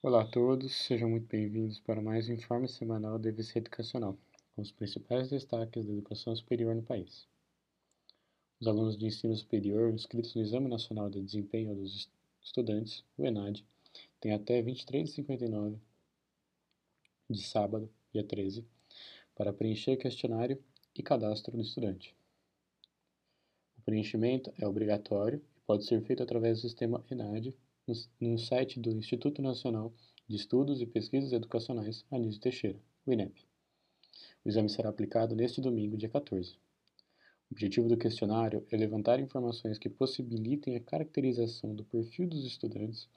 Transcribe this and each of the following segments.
Olá a todos, sejam muito bem-vindos para mais um informe semanal da EVC Educacional, com os principais destaques da educação superior no país. Os alunos de ensino superior inscritos no Exame Nacional de Desempenho dos Estudantes, o ENAD, têm até 23h59 de sábado, dia 13, para preencher questionário e cadastro do estudante. O preenchimento é obrigatório e pode ser feito através do sistema ENAD no site do Instituto Nacional de Estudos e Pesquisas Educacionais Anísio Teixeira, o INEP. O exame será aplicado neste domingo, dia 14. O objetivo do questionário é levantar informações que possibilitem a caracterização do perfil dos estudantes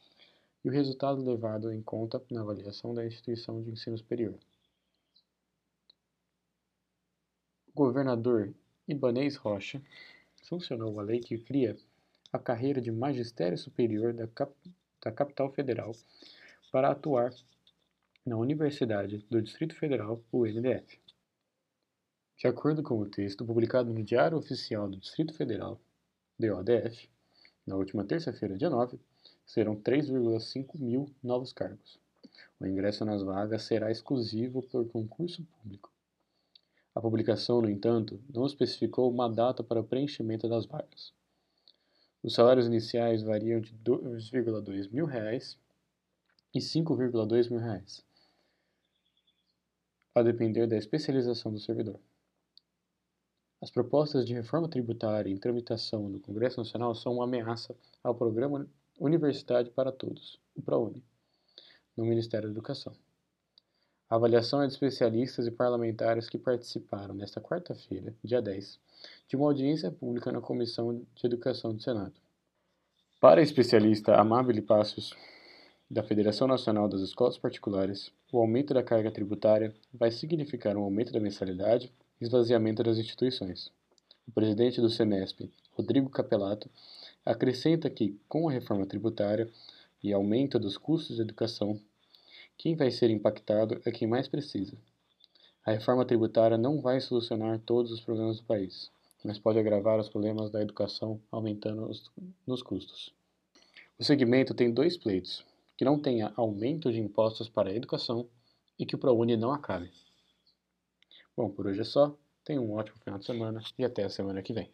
e o resultado levado em conta na avaliação da instituição de ensino superior. O governador Ibanez Rocha sancionou a lei que cria a carreira de magistério superior da, cap da capital federal para atuar na Universidade do Distrito Federal, o NDF. De acordo com o texto publicado no Diário Oficial do Distrito Federal, DODF, na última terça-feira, dia 9, serão 3,5 mil novos cargos. O ingresso nas vagas será exclusivo por concurso público. A publicação, no entanto, não especificou uma data para o preenchimento das vagas. Os salários iniciais variam de 2,2 mil reais e 5,2 mil reais, a depender da especialização do servidor. As propostas de reforma tributária em tramitação no Congresso Nacional são uma ameaça ao programa Universidade para Todos, o ProUni, no Ministério da Educação. Avaliação é de especialistas e parlamentares que participaram nesta quarta-feira, dia 10, de uma audiência pública na Comissão de Educação do Senado. Para a especialista Amabile Passos, da Federação Nacional das Escolas Particulares, o aumento da carga tributária vai significar um aumento da mensalidade e esvaziamento das instituições. O presidente do SEMESP, Rodrigo Capelato, acrescenta que, com a reforma tributária e aumento dos custos de educação, quem vai ser impactado é quem mais precisa. A reforma tributária não vai solucionar todos os problemas do país, mas pode agravar os problemas da educação aumentando os, nos custos. O segmento tem dois pleitos, que não tenha aumento de impostos para a educação e que o ProUni não acabe. Bom, por hoje é só. Tenha um ótimo final de semana e até a semana que vem.